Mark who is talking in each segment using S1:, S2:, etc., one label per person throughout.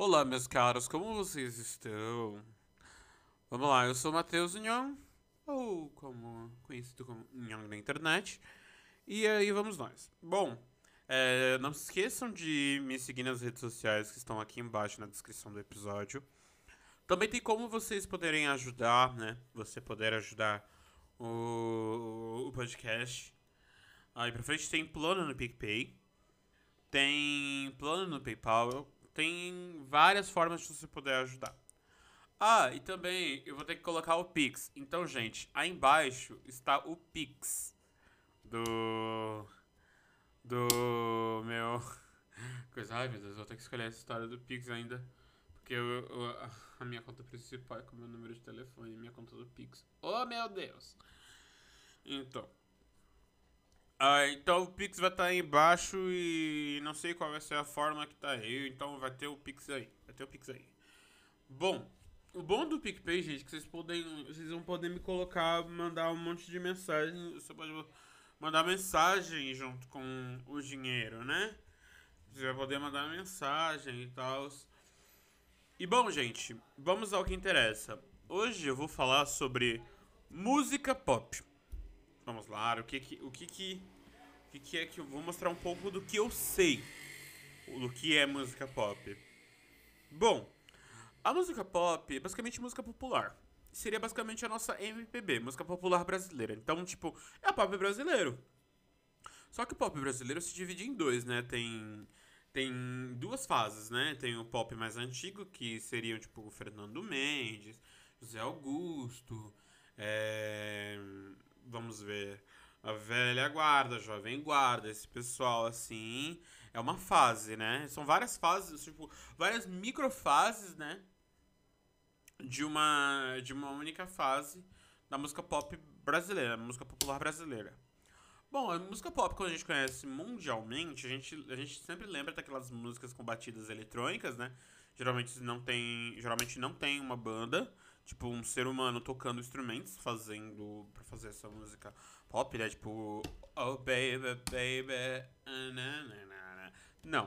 S1: Olá, meus caros, como vocês estão? Vamos lá, eu sou Matheus Nhong, ou como conhecido como Nhong na internet, e aí vamos nós. Bom, é, não se esqueçam de me seguir nas redes sociais que estão aqui embaixo na descrição do episódio. Também tem como vocês poderem ajudar, né? Você poder ajudar o, o podcast. Aí pra frente tem plano no PicPay, tem plano no PayPal, tem várias formas de você poder ajudar. Ah, e também eu vou ter que colocar o Pix. Então, gente, aí embaixo está o Pix do. Do meu. Coisa, ai meu Deus, eu vou ter que escolher essa história do Pix ainda. Porque eu, eu, a minha conta principal é com o meu número de telefone e minha conta do Pix. Oh meu Deus! Então. Ah, então o Pix vai estar aí embaixo e não sei qual vai ser a forma que tá aí, então vai ter o Pix aí. Vai ter o Pix aí. Bom, o bom do PicPay, gente, é que vocês podem. Vocês vão poder me colocar, mandar um monte de mensagem. Você pode mandar mensagem junto com o dinheiro, né? Você vai poder mandar mensagem e tal. E bom, gente, vamos ao que interessa. Hoje eu vou falar sobre música pop. Vamos lá, o que que, o que que, o que que é que eu vou mostrar um pouco do que eu sei, do que é música pop. Bom, a música pop é basicamente música popular. Seria basicamente a nossa MPB, música popular brasileira. Então, tipo, é o pop brasileiro. Só que o pop brasileiro se divide em dois, né? Tem tem duas fases, né? Tem o pop mais antigo, que seriam tipo o Fernando Mendes, José Augusto, é, vamos ver, a velha guarda, a jovem guarda, esse pessoal assim, é uma fase, né? São várias fases, tipo, várias microfases, né? De uma de uma única fase da música pop brasileira, música popular brasileira. Bom, a música pop, quando a gente conhece mundialmente, a gente, a gente sempre lembra daquelas músicas com batidas eletrônicas, né? Geralmente não tem, geralmente não tem uma banda, tipo um ser humano tocando instrumentos, fazendo para fazer essa música pop, né? Tipo, oh baby, baby, não.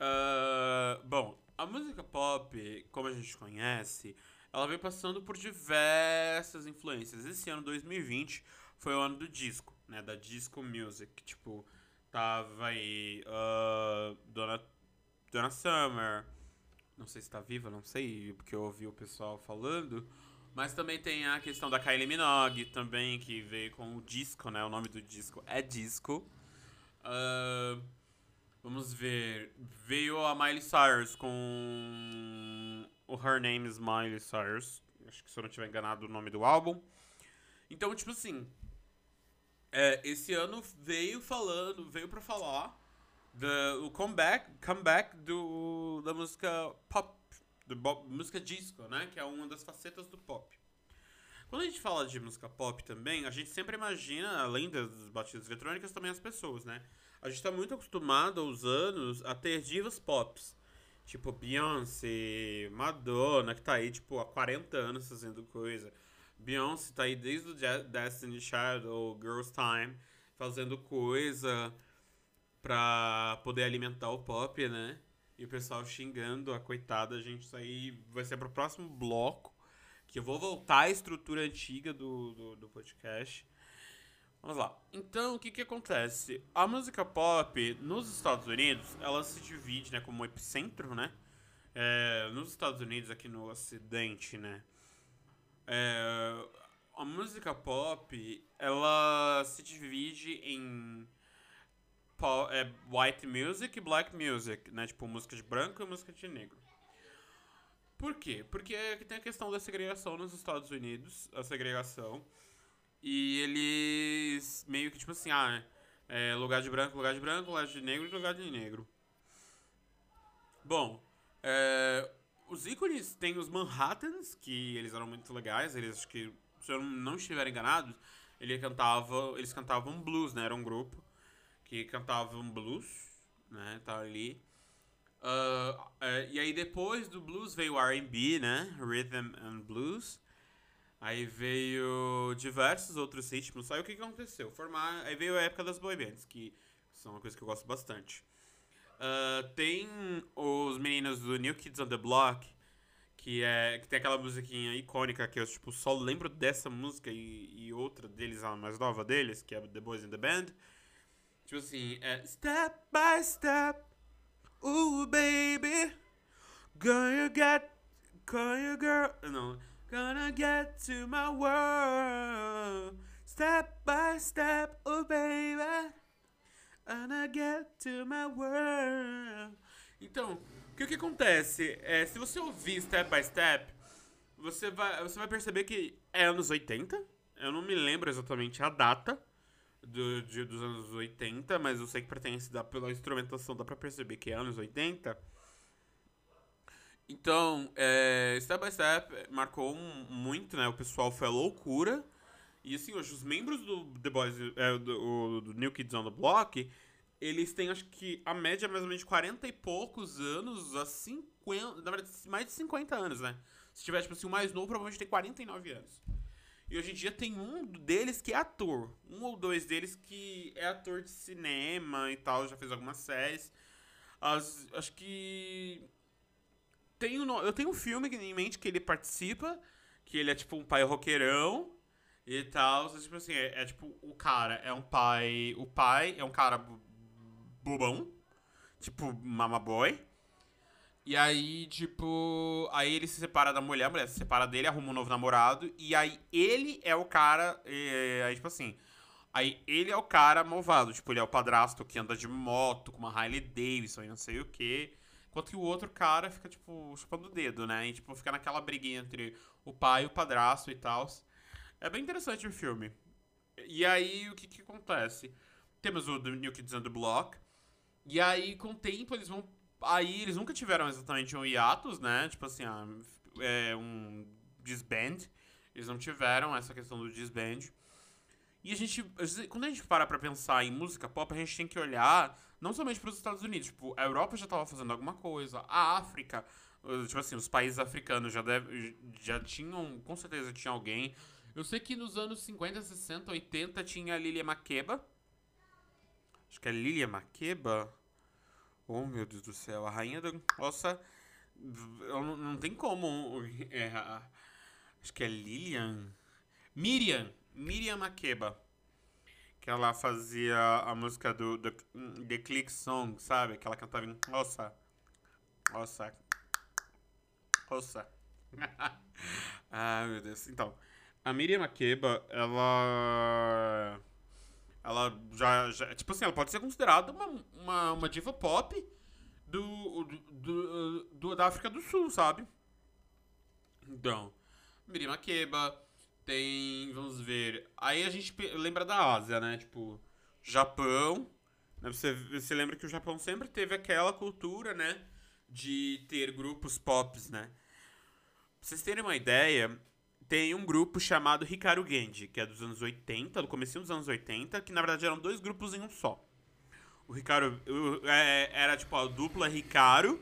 S1: Uh, bom, a música pop, como a gente conhece, ela vem passando por diversas influências. Esse ano 2020 foi o ano do disco, né? Da disco music. Tipo, tava aí uh, Dona, Dona Summer, não sei se tá viva, não sei, porque eu ouvi o pessoal falando. Mas também tem a questão da Kylie Minogue também, que veio com o disco, né? O nome do disco é Disco. Uh, vamos ver. Veio a Miley Cyrus com o Her Name is Miley Cyrus. Acho que se eu não tiver enganado o nome do álbum. Então, tipo assim. É, esse ano veio falando, veio pra falar o comeback, comeback do, da música pop, do música disco, né? Que é uma das facetas do pop. Quando a gente fala de música pop também, a gente sempre imagina, além das batidas eletrônicas, também as pessoas, né? A gente tá muito acostumado aos anos a ter divas pops. Tipo Beyoncé, Madonna, que tá aí, tipo, há 40 anos fazendo coisa. Beyoncé tá aí desde o Destiny ou Girls Time fazendo coisa pra poder alimentar o pop, né? E o pessoal xingando a coitada, gente. Isso aí vai ser pro próximo bloco. Que eu vou voltar à estrutura antiga do, do, do podcast. Vamos lá. Então, o que que acontece? A música pop nos Estados Unidos, ela se divide, né, como epicentro, né? É, nos Estados Unidos, aqui no Ocidente, né? É, a música pop, ela se divide em é white music e black music, né? Tipo, música de branco e música de negro. Por quê? Porque tem a questão da segregação nos Estados Unidos, a segregação. E eles meio que, tipo assim, ah, é lugar de branco, lugar de branco, lugar de negro lugar de negro. Bom, é, os ícones tem os Manhattans, que eles eram muito legais, eles acho que, se eu não estiver enganado, ele cantava, eles cantavam blues, né? Era um grupo que cantavam blues, né? Tá ali. Uh, uh, e aí depois do blues veio o R&B, né? Rhythm and Blues. Aí veio diversos outros ritmos. Aí o que, que aconteceu? Formar, aí veio a época das boy bands, que são uma coisa que eu gosto bastante. Uh, tem os meninos do New Kids on the Block, que, é, que tem aquela musiquinha icônica que eu tipo, só lembro dessa música e, e outra deles, a mais nova deles, que é The Boys in the Band. Tipo assim, é Step by Step, ooh baby, gonna get, gonna girl, não, gonna get to my world, step by step, oh baby. I get to my world. Então, o que, que acontece? É, se você ouvir Step by Step, você vai, você vai perceber que é anos 80. Eu não me lembro exatamente a data do, de, dos anos 80, mas eu sei que pertence da, pela instrumentação, dá pra perceber que é anos 80. Então, é, Step by Step marcou muito, né? O pessoal foi a loucura. E assim, hoje os membros do The Boys, é, do, do, New Kids on the Block, eles têm acho que a média é mais ou menos de 40 e poucos anos a 50. Na verdade, mais de 50 anos, né? Se tiver, tipo assim, o mais novo, provavelmente tem 49 anos. E hoje em dia tem um deles que é ator. Um ou dois deles que é ator de cinema e tal, já fez algumas séries. As, acho que. Tem eu tenho um filme em mente que ele participa, que ele é tipo um pai roqueirão e tal. Tipo assim, é, é, tipo, o cara é um pai. O pai é um cara bobão, tipo mama boy. E aí, tipo, aí ele se separa da mulher, a mulher se separa dele, arruma um novo namorado, e aí ele é o cara, e, aí tipo assim, aí ele é o cara malvado, tipo, ele é o padrasto que anda de moto, com uma Harley Davidson e não sei o que, enquanto que o outro cara fica, tipo, chupando o dedo, né, e tipo, fica naquela briguinha entre o pai e o padrasto e tal. É bem interessante o filme. E aí, o que que acontece? Temos o New Kids on the Block, e aí, com o tempo, eles vão. Aí eles nunca tiveram exatamente um hiatus, né? Tipo assim, ah, é, um disband. Eles não tiveram essa questão do disband. E a gente, quando a gente para pra pensar em música pop, a gente tem que olhar não somente para os Estados Unidos. Tipo, a Europa já tava fazendo alguma coisa, a África, tipo assim, os países africanos já, deve, já tinham, com certeza tinha alguém. Eu sei que nos anos 50, 60, 80 tinha a Lilia Makeba, Acho que é Lilia Makeba. Oh, meu Deus do céu. A rainha da. Nossa. Não, não tem como errar. Acho que é Lilian. Miriam. Miriam Makeba. Que ela fazia a música do The, The Click Song, sabe? Que ela cantava em. Nossa. Nossa. Nossa. ah, meu Deus. Então, a Miriam Makeba, ela ela já, já, Tipo assim, ela pode ser considerada uma, uma, uma diva pop do, do, do, do, da África do Sul, sabe? Então, Miri Makeba, tem. Vamos ver. Aí a gente lembra da Ásia, né? Tipo, Japão. Né? Você, você lembra que o Japão sempre teve aquela cultura, né? De ter grupos pops, né? Pra vocês terem uma ideia, tem um grupo chamado Hikaru Genji, que é dos anos 80, do começo dos anos 80, que na verdade eram dois grupos em um só. O Hikaru é, era tipo a dupla Hikaru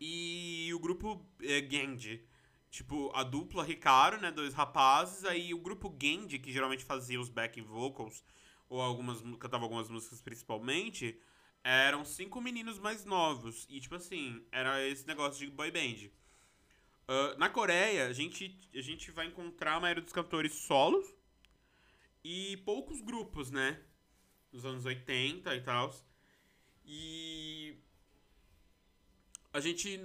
S1: e o grupo é, Genji. Tipo, a dupla Hikaru, né, dois rapazes, aí o grupo Genji, que geralmente fazia os backing vocals, ou algumas cantava algumas músicas principalmente, eram cinco meninos mais novos. E tipo assim, era esse negócio de boy band. Uh, na Coreia, a gente, a gente vai encontrar a maioria dos cantores solos e poucos grupos, né? Nos anos 80 e tal. E. A gente.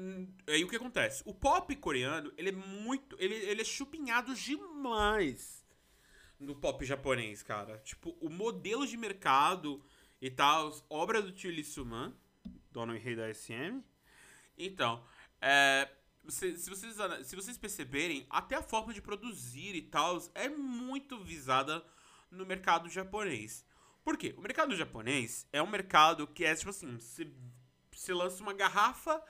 S1: Aí o que acontece? O pop coreano, ele é muito. Ele, ele é chupinhado demais no pop japonês, cara. Tipo, o modelo de mercado e tal, obra do tio Lee Suman, dono e rei da SM. Então, é se, se, vocês, se vocês perceberem, até a forma de produzir e tal é muito visada no mercado japonês. Por quê? O mercado japonês é um mercado que é tipo assim: se, se lança uma garrafa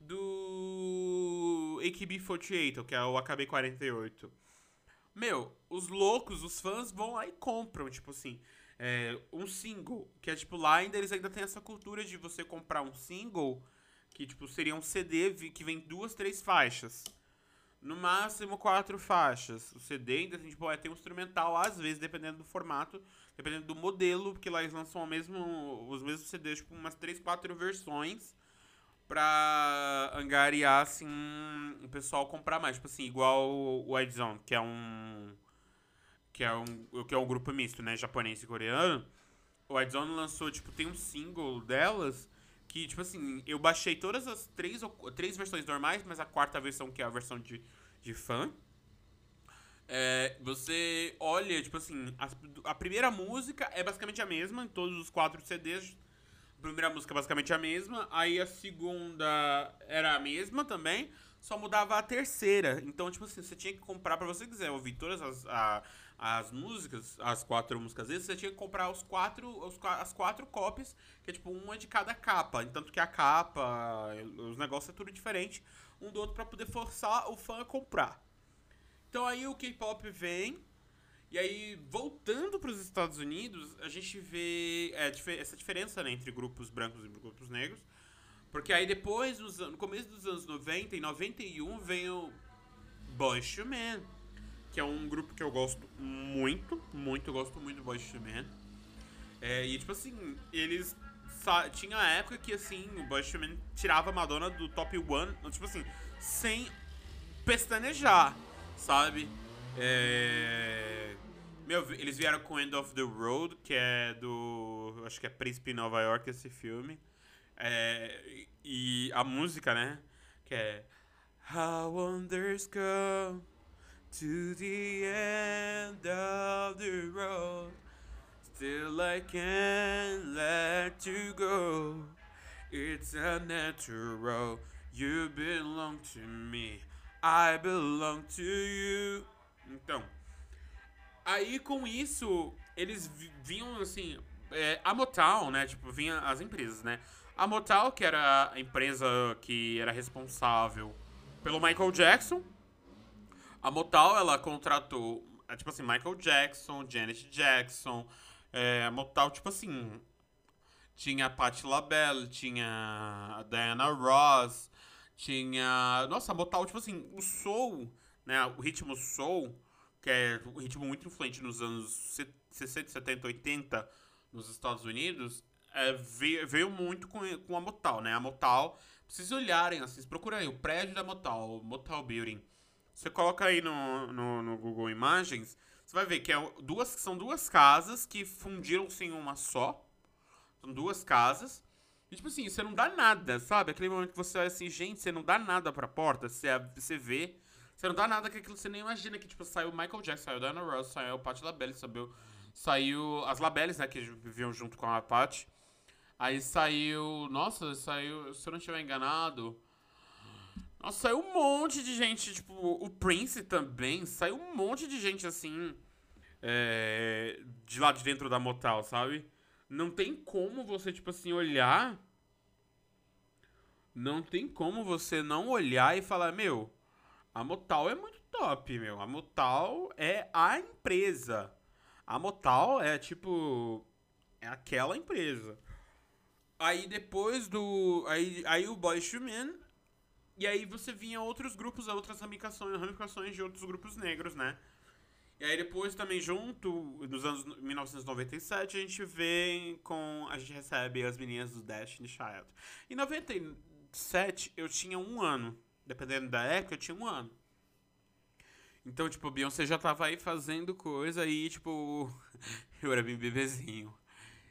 S1: do AKB48, que é o AKB48. Meu, os loucos, os fãs vão lá e compram, tipo assim, é, um single. Que é tipo, lá ainda eles ainda têm essa cultura de você comprar um single que, tipo, seria um CD que vem duas, três faixas. no máximo quatro faixas. O CD ainda tem, tipo, é, tem um instrumental, às vezes, dependendo do formato, dependendo do modelo, porque lá eles lançam mesmo, os mesmos CDs, tipo, umas três, quatro versões pra angariar, assim, o pessoal comprar mais. Tipo assim, igual o White Zone, que é um. Que é um, que é um grupo misto, né? Japonês e coreano. O White Zone lançou, tipo, tem um single delas que, tipo assim, eu baixei todas as três, três versões normais, mas a quarta versão, que é a versão de, de fã. É, você olha, tipo assim, a, a, primeira música é basicamente a mesma em todos os quatro CDs. A primeira música é basicamente a mesma, aí a segunda era a mesma também, só mudava a terceira. Então, tipo assim, você tinha que comprar para você quiser ouvir todas as, a, as músicas, as quatro músicas vezes, você tinha que comprar os quatro, os, as quatro cópias, que é tipo uma de cada capa. Tanto que a capa, os negócios é tudo diferente um do outro para poder forçar o fã a comprar. Então aí o K-pop vem, e aí voltando para os Estados Unidos, a gente vê é, essa diferença né, entre grupos brancos e grupos negros. Porque aí depois, no começo dos anos 90, em 91, vem o Men que é um grupo que eu gosto muito, muito, eu gosto muito do Boyz II Men. É, e, tipo assim, eles... Tinha a época que, assim, o Boyz II Men tirava a Madonna do top one, tipo assim, sem pestanejar, sabe? É... Meu, eles vieram com End of the Road, que é do... Acho que é Príncipe em Nova York, esse filme. É, e a música, né? Que é... How wonders go to the end of the road. Still I can't let you go. It's a natural. You belong to me. I belong to you. Então, aí com isso, eles vinham assim. É, a Motown, né? Tipo, vinha as empresas, né? A Motown, que era a empresa que era responsável pelo Michael Jackson, a Motown, ela contratou, é, tipo assim, Michael Jackson, Janet Jackson. É, a Motown, tipo assim, tinha a Patti LaBelle, tinha a Diana Ross, tinha... Nossa, a Motown, tipo assim, o soul, né, o ritmo soul, que é um ritmo muito influente nos anos 60, 70, 80 nos Estados Unidos, é, veio, veio, muito com, com a Motown, né? A pra vocês olharem, assim, procurem aí, o prédio da o Motown Building. Você coloca aí no, no, no, Google Imagens, você vai ver que é duas, são duas casas que fundiram-se em uma só. São duas casas. E, tipo assim, você não dá nada, sabe? Aquele momento que você olha assim, gente, você não dá nada pra porta, você, você vê. Você não dá nada que aquilo você nem imagina que, tipo, saiu Michael Jackson, saiu Diana Ross, saiu Patti LaBelle, saiu, saiu as LaBelles, né, que viviam junto com a Patti. Aí saiu, nossa, saiu, se eu não estiver enganado, nossa, saiu um monte de gente, tipo, o Prince também, saiu um monte de gente assim, é, de lá de dentro da Motal, sabe? Não tem como você, tipo assim, olhar. Não tem como você não olhar e falar, meu, a Motal é muito top, meu. A Motal é a empresa. A Motal é tipo. É aquela empresa. Aí depois do. Aí, aí o Boy Men e aí você vinha outros grupos, outras ramificações, ramificações de outros grupos negros, né? E aí depois também junto, nos anos 1997, a gente vê com. A gente recebe as meninas do Destiny Child. Em 97 eu tinha um ano. Dependendo da época, eu tinha um ano. Então, tipo, Beyoncé já tava aí fazendo coisa e, tipo, eu era bem bebezinho.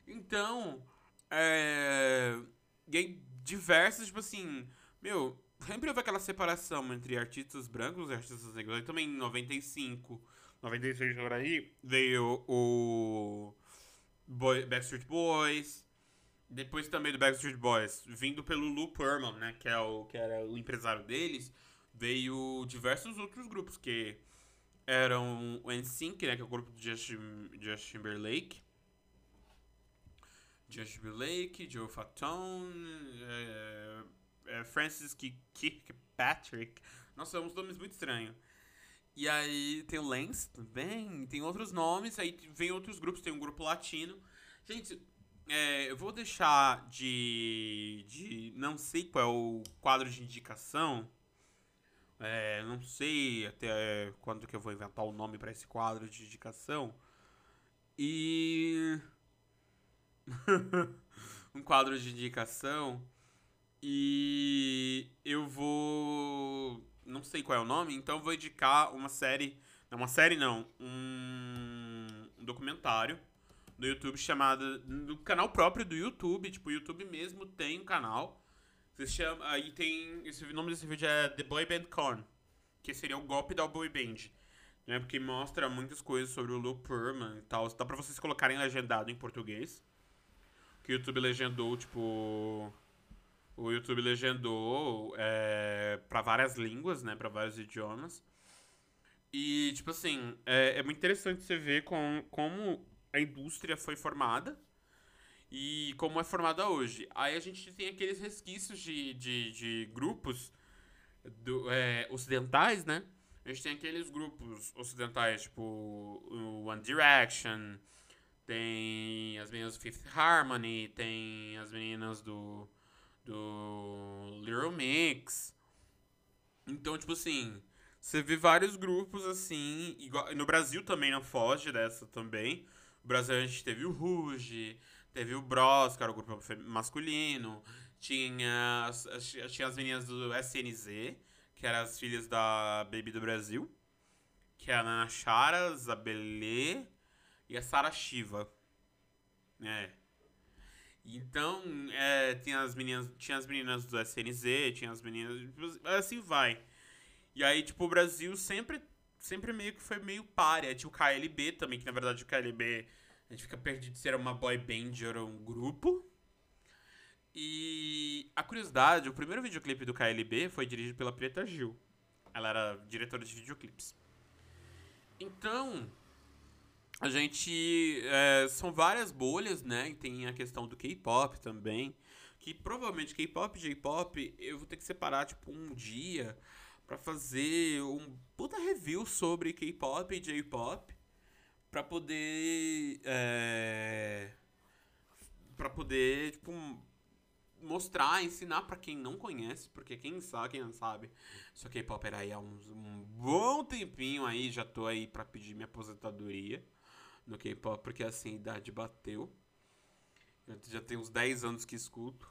S1: Então, é. E aí, diversas, tipo assim, meu, sempre houve aquela separação entre artistas brancos e artistas negros. Aí também em 95, 96 por aí, veio o Boy, Backstreet Boys. Depois também do Backstreet Boys, vindo pelo Lou Pearlman, né, que, é o, que era o empresário deles, veio diversos outros grupos que eram o NSYNC, né, que é o grupo de Justin, Justin Timberlake. Justin Timberlake, Joe Fatone, é, é, Francis Kirkpatrick. Nossa, são uns nomes muito estranhos. E aí tem o Lance também, tem outros nomes, aí vem outros grupos, tem um grupo latino. Gente, é, eu vou deixar de, de. Não sei qual é o quadro de indicação. É, não sei até quando que eu vou inventar o nome para esse quadro de indicação. E. um quadro de indicação. E eu vou. Não sei qual é o nome, então vou indicar uma série. Não, uma série não. Um, um documentário do YouTube chamado. Do canal próprio do YouTube. Tipo, o YouTube mesmo tem um canal. Se chama, aí tem. Esse, o nome desse vídeo é The Boy Band Con. Que seria o golpe da boy band. Né, porque mostra muitas coisas sobre o Lou Pearlman e tal. Dá pra vocês colocarem legendado em português. Que o YouTube legendou, tipo. O YouTube legendou é, para várias línguas, né? Pra vários idiomas. E, tipo assim, é, é muito interessante você ver com, como a indústria foi formada e como é formada hoje. Aí a gente tem aqueles resquícios de, de, de grupos do, é, ocidentais, né? A gente tem aqueles grupos ocidentais, tipo o One Direction, tem as meninas do Fifth Harmony, tem as meninas do, do Little Mix. Então, tipo assim, você vê vários grupos assim, igual, no Brasil também não foge dessa também. No Brasil a gente teve o Ruge, teve o Bros, que era o grupo masculino, tinha as, tinha as meninas do SNZ, que eram as filhas da Baby do Brasil, que era a Nana Chara, Zabelê e a Sara Shiva. É. Então, é, tinha as meninas, tinha as meninas do SNZ, tinha as meninas, assim vai. E aí, tipo, o Brasil sempre sempre meio que foi meio páreo. Tinha o KLB também, que na verdade o KLB a gente fica perdido se era uma boy band ou um grupo. E a curiosidade, o primeiro videoclipe do KLB foi dirigido pela Preta Gil. Ela era diretora de videoclipes. Então, a gente. É, são várias bolhas, né? E tem a questão do K-pop também. Que provavelmente K-pop e J-pop eu vou ter que separar, tipo, um dia para fazer um puta review sobre K-pop e J-pop. Pra poder. É, pra poder, tipo mostrar, ensinar para quem não conhece, porque quem sabe, quem não sabe, sou K-Popper aí há um, um bom tempinho aí, já tô aí para pedir minha aposentadoria no K-Pop, porque assim, a idade bateu. Eu já tenho uns 10 anos que escuto.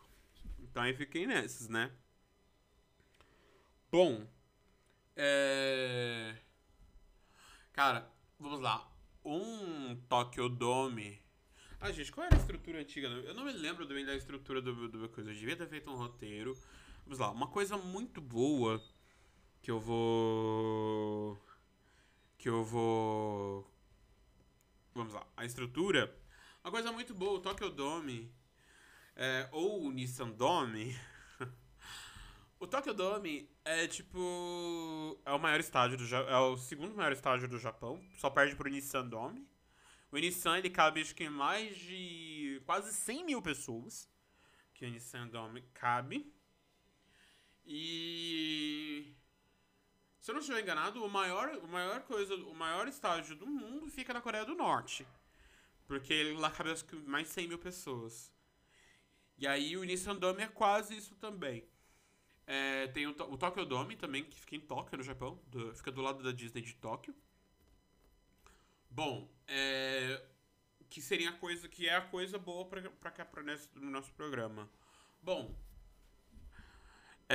S1: Então aí fiquei nesses, né? Bom, é... Cara, vamos lá. Um Tokyo Dome ah, gente, qual era a estrutura antiga? Eu não me lembro bem da estrutura do, do coisa. Eu devia ter feito um roteiro. Vamos lá, uma coisa muito boa que eu vou. Que eu vou. Vamos lá, a estrutura. Uma coisa muito boa, o Tokyo Dome. É, ou o Nissan Dome. o Tokyo Dome é tipo. É o maior estádio do É o segundo maior estádio do Japão. Só perde pro Nissan Dome. O Nissan ele cabe acho que mais de quase 100 mil pessoas. Que o Nissan Dome cabe. E. Se eu não estiver enganado, o maior, o maior coisa, o maior estádio do mundo fica na Coreia do Norte. Porque lá cabe mais 100 mil pessoas. E aí o Nissan Dome é quase isso também. É, tem o, o Tokyo Dome também, que fica em Tóquio, no Japão. Do, fica do lado da Disney de Tóquio. Bom, é, que seria a coisa que é a coisa boa para cá para no nosso programa. Bom,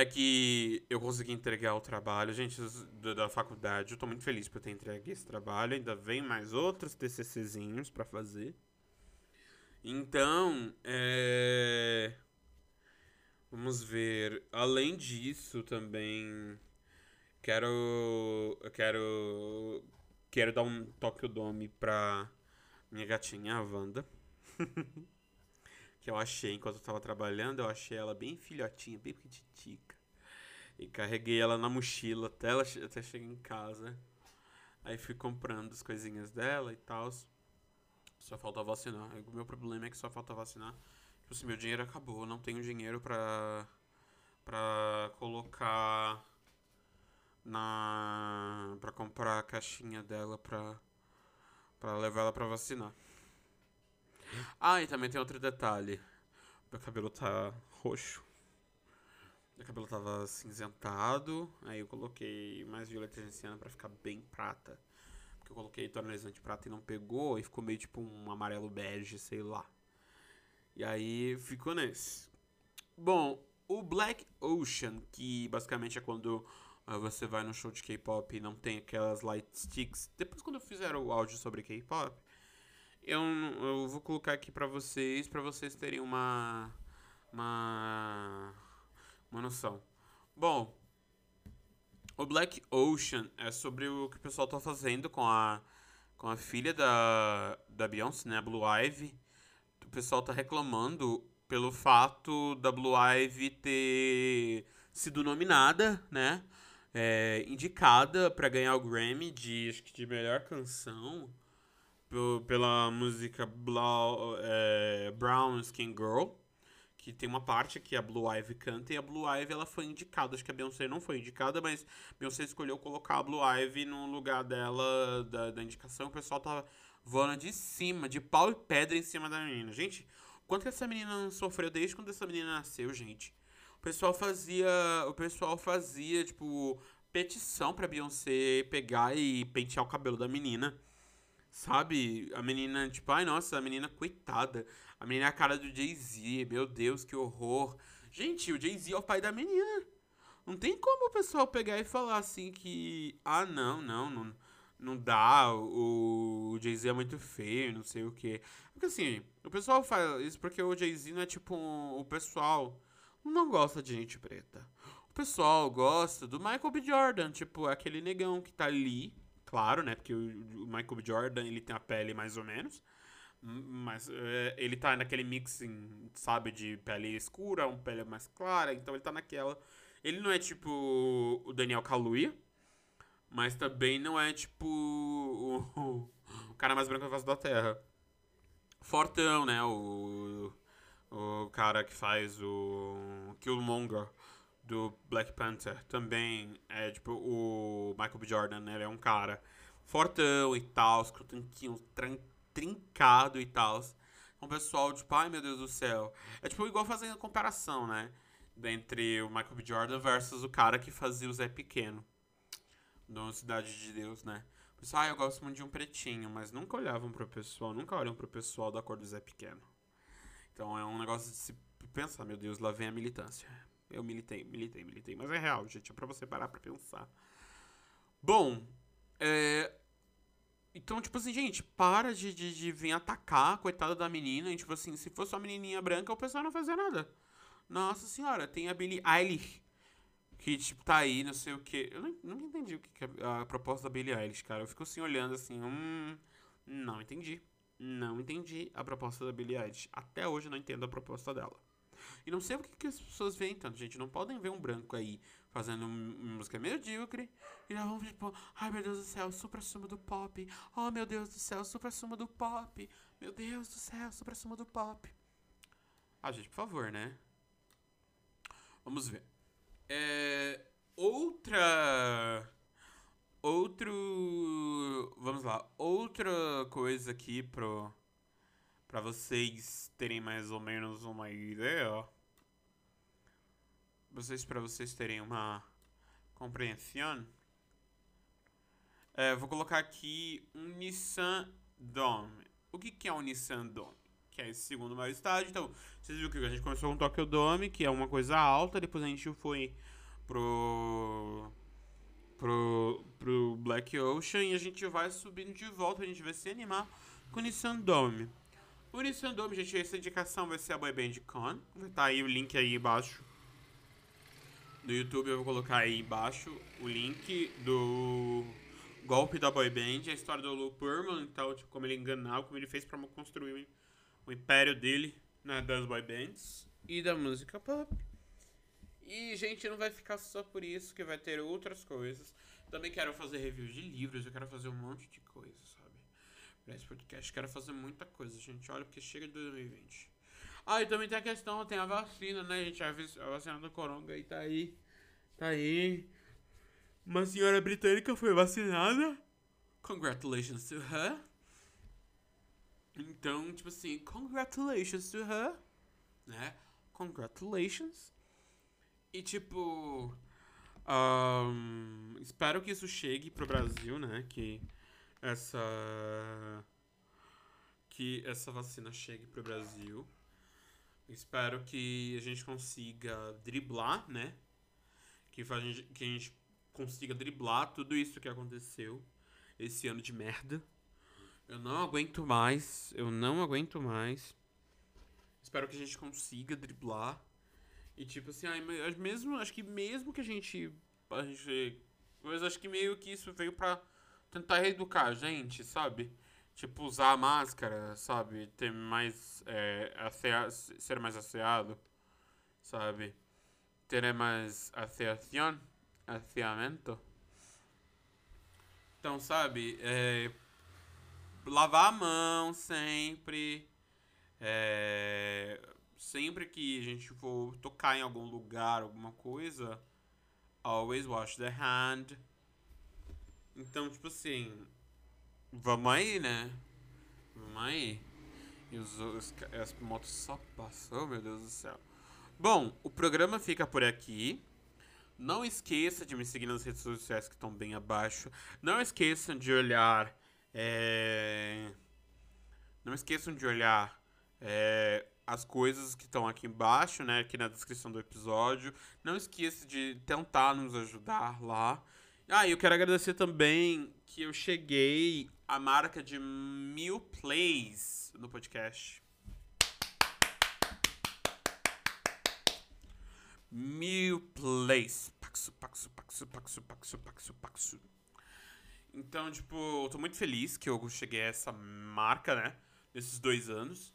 S1: é que eu consegui entregar o trabalho, gente, da, da faculdade. Eu tô muito feliz por ter entregue esse trabalho. Ainda vem mais outros TCCzinhos para fazer. Então, é... Vamos ver. Além disso, também quero quero Quero dar um Tokyo Dome pra minha gatinha, a Wanda. que eu achei enquanto eu tava trabalhando, eu achei ela bem filhotinha, bem petitica. E carreguei ela na mochila até, ela, até chegar em casa. Aí fui comprando as coisinhas dela e tal. Só falta vacinar. O meu problema é que só falta vacinar. Tipo assim, meu dinheiro acabou. Não tenho dinheiro pra, pra colocar na para comprar a caixinha dela pra, pra levar ela pra vacinar. Ah, e também tem outro detalhe. Meu cabelo tá roxo. Meu cabelo tava cinzentado, aí eu coloquei mais violeta genciana pra ficar bem prata. Porque eu coloquei tonalizante prata e não pegou, e ficou meio tipo um amarelo bege, sei lá. E aí ficou nesse. Bom, o Black Ocean, que basicamente é quando uh, você vai no show de K-pop e não tem aquelas light sticks. Depois quando eu fizer o áudio sobre K-pop, eu, eu vou colocar aqui pra vocês, pra vocês terem uma uma uma noção. Bom, o Black Ocean é sobre o que o pessoal tá fazendo com a com a filha da da Beyoncé, né, a Blue Ivy o pessoal tá reclamando pelo fato da Blue Ivy ter sido nominada, né? É, indicada para ganhar o Grammy de, acho que de melhor canção pela música Blau, é, Brown Skin Girl, que tem uma parte que a Blue Ivy canta e a Blue Ivy ela foi indicada, acho que a Beyoncé não foi indicada, mas Beyoncé escolheu colocar a Blue Ivy no lugar dela da, da indicação, o pessoal tava voando de cima, de pau e pedra em cima da menina. Gente, quanto que essa menina sofreu desde quando essa menina nasceu, gente? O pessoal fazia, o pessoal fazia, tipo, petição pra Beyoncé pegar e pentear o cabelo da menina. Sabe? A menina, tipo, ai nossa, a menina coitada. A menina é a cara do Jay-Z, meu Deus, que horror. Gente, o Jay-Z é o pai da menina. Não tem como o pessoal pegar e falar assim que. Ah, não, não, não não dá, o, o Jay-Z é muito feio, não sei o quê. Porque assim, o pessoal faz isso porque o Jay-Z não é tipo um, o pessoal não gosta de gente preta. O pessoal gosta do Michael B. Jordan, tipo, aquele negão que tá ali, claro, né? Porque o, Michael. Jordan, ele tem a pele mais ou menos. Mas é, ele tá naquele mixing, sabe, de pele escura, uma pele mais clara, então ele tá naquela. Ele não é tipo o Daniel Kaluuya, mas também não é tipo o, o cara mais branco da face da Terra. Fortão, né? O, o cara que faz o Killmonger do Black Panther também é tipo o Michael B. Jordan, né? Ele é um cara fortão e tal, com tanquinho trincado e tal. Um pessoal, tipo, ai meu Deus do céu. É tipo igual fazendo comparação, né? Entre o Michael B. Jordan versus o cara que fazia o Zé Pequeno no Cidade de Deus, né? Pessoal, ah, eu gosto muito de um pretinho, mas nunca olhavam pro pessoal, nunca olham pro pessoal da cor do Zé Pequeno. Então é um negócio de se pensar, meu Deus, lá vem a militância. Eu militei, militei, militei, mas é real, gente, é pra você parar pra pensar. Bom, é... Então, tipo assim, gente, para de, de, de vir atacar coitada da menina. E, tipo assim, se fosse uma menininha branca, o pessoal não fazia nada. Nossa senhora, tem a Billie Eilish que, tipo, tá aí, não sei o que. Eu nunca entendi o que é a proposta da Billie Eilish, cara. Eu fico assim olhando assim, hum. Não entendi. Não entendi a proposta da Billie Eilish. Até hoje eu não entendo a proposta dela. E não sei o que, que as pessoas veem tanto, gente. Não podem ver um branco aí fazendo música medíocre e já vão tipo, ai meu Deus do céu, supra suma do pop. Oh meu Deus do céu, supra suma do pop. Meu Deus do céu, supra suma do pop. Ah, gente, por favor, né? Vamos ver. É, outra. Outro. Vamos lá. Outra coisa aqui pro. Pra vocês terem mais ou menos uma ideia. Vocês, pra vocês terem uma compreensão. É, vou colocar aqui um Nissan Dome. O que, que é um Nissan Dome? que é esse segundo maior estádio. Então, vocês viram que a gente começou com o Tokyo Dome, que é uma coisa alta, depois a gente foi pro pro, pro Black Ocean e a gente vai subindo de volta, a gente vai se animar com o Nissan Dome. O Nissan Dome, gente, essa indicação vai ser a Boyband Con, vai estar tá aí o link aí embaixo do YouTube, eu vou colocar aí embaixo o link do golpe da Boyband, a história do Lou Pearlman, então, tipo, como ele enganou, como ele fez para construir o império dele, né, das boy bands e da música pop. E, gente, não vai ficar só por isso, que vai ter outras coisas. Também quero fazer reviews de livros, eu quero fazer um monte de coisa, Pra esse podcast, quero fazer muita coisa, gente. Olha, porque chega de 2020. Ah, e também tem a questão, tem a vacina, né, gente? A vacina do coronga aí tá aí. Tá aí. Uma senhora britânica foi vacinada. Congratulations to her. Então, tipo assim, congratulations to her, né? Congratulations. E tipo. Um, espero que isso chegue pro Brasil, né? Que essa. Que essa vacina chegue pro Brasil. Espero que a gente consiga driblar, né? Que, a gente, que a gente consiga driblar tudo isso que aconteceu esse ano de merda. Eu não aguento mais. Eu não aguento mais. Espero que a gente consiga driblar. E tipo assim, ai, mesmo, acho que mesmo que a gente. A gente. Mas acho que meio que isso veio pra tentar reeducar a gente, sabe? Tipo, usar a máscara, sabe? Ter mais. É, assear, ser mais asseado, sabe? Ter mais asseação, asseamento. Então, sabe? É, lavar a mão sempre. É, sempre que a gente for tocar em algum lugar, alguma coisa, always wash the hand. Então, tipo assim, vamos aí, né? Vamos aí. E os, os, as motos só passou, meu Deus do céu. Bom, o programa fica por aqui. Não esqueça de me seguir nas redes sociais que estão bem abaixo. Não esqueçam de olhar. É... Não esqueçam de olhar é, as coisas que estão aqui embaixo, né? Aqui na descrição do episódio. Não esqueça de tentar nos ajudar lá. Ah, eu quero agradecer também que eu cheguei à marca de mil plays no podcast. Mil plays. Paxu, paxu, paxu, paxu, paxu, paxu, paxu. Então, tipo, eu tô muito feliz que eu cheguei a essa marca, né? Nesses dois anos.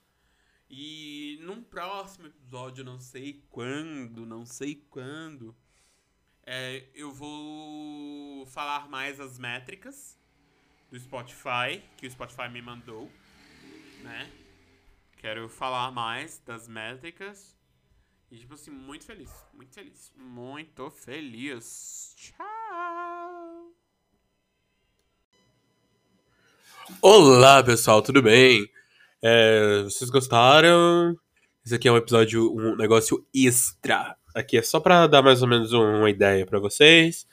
S1: E num próximo episódio, não sei quando, não sei quando, é, eu vou falar mais as métricas do Spotify, que o Spotify me mandou, né? Quero falar mais das métricas. E, tipo assim, muito feliz, muito feliz, muito feliz. Tchau! Olá, pessoal, tudo bem? É, vocês gostaram? Esse aqui é um episódio, um negócio extra. Aqui é só para dar mais ou menos uma ideia para vocês.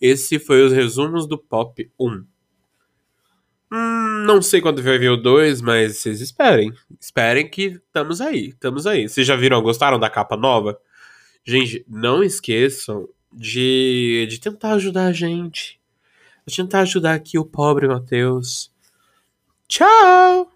S1: Esse foi os resumos do Pop 1. Hum, não sei quando vai vir o 2, mas vocês esperem. Esperem que estamos aí, estamos aí. Vocês já viram, gostaram da capa nova? Gente, não esqueçam de, de tentar ajudar a gente. De tentar ajudar aqui o pobre Matheus. Tchau!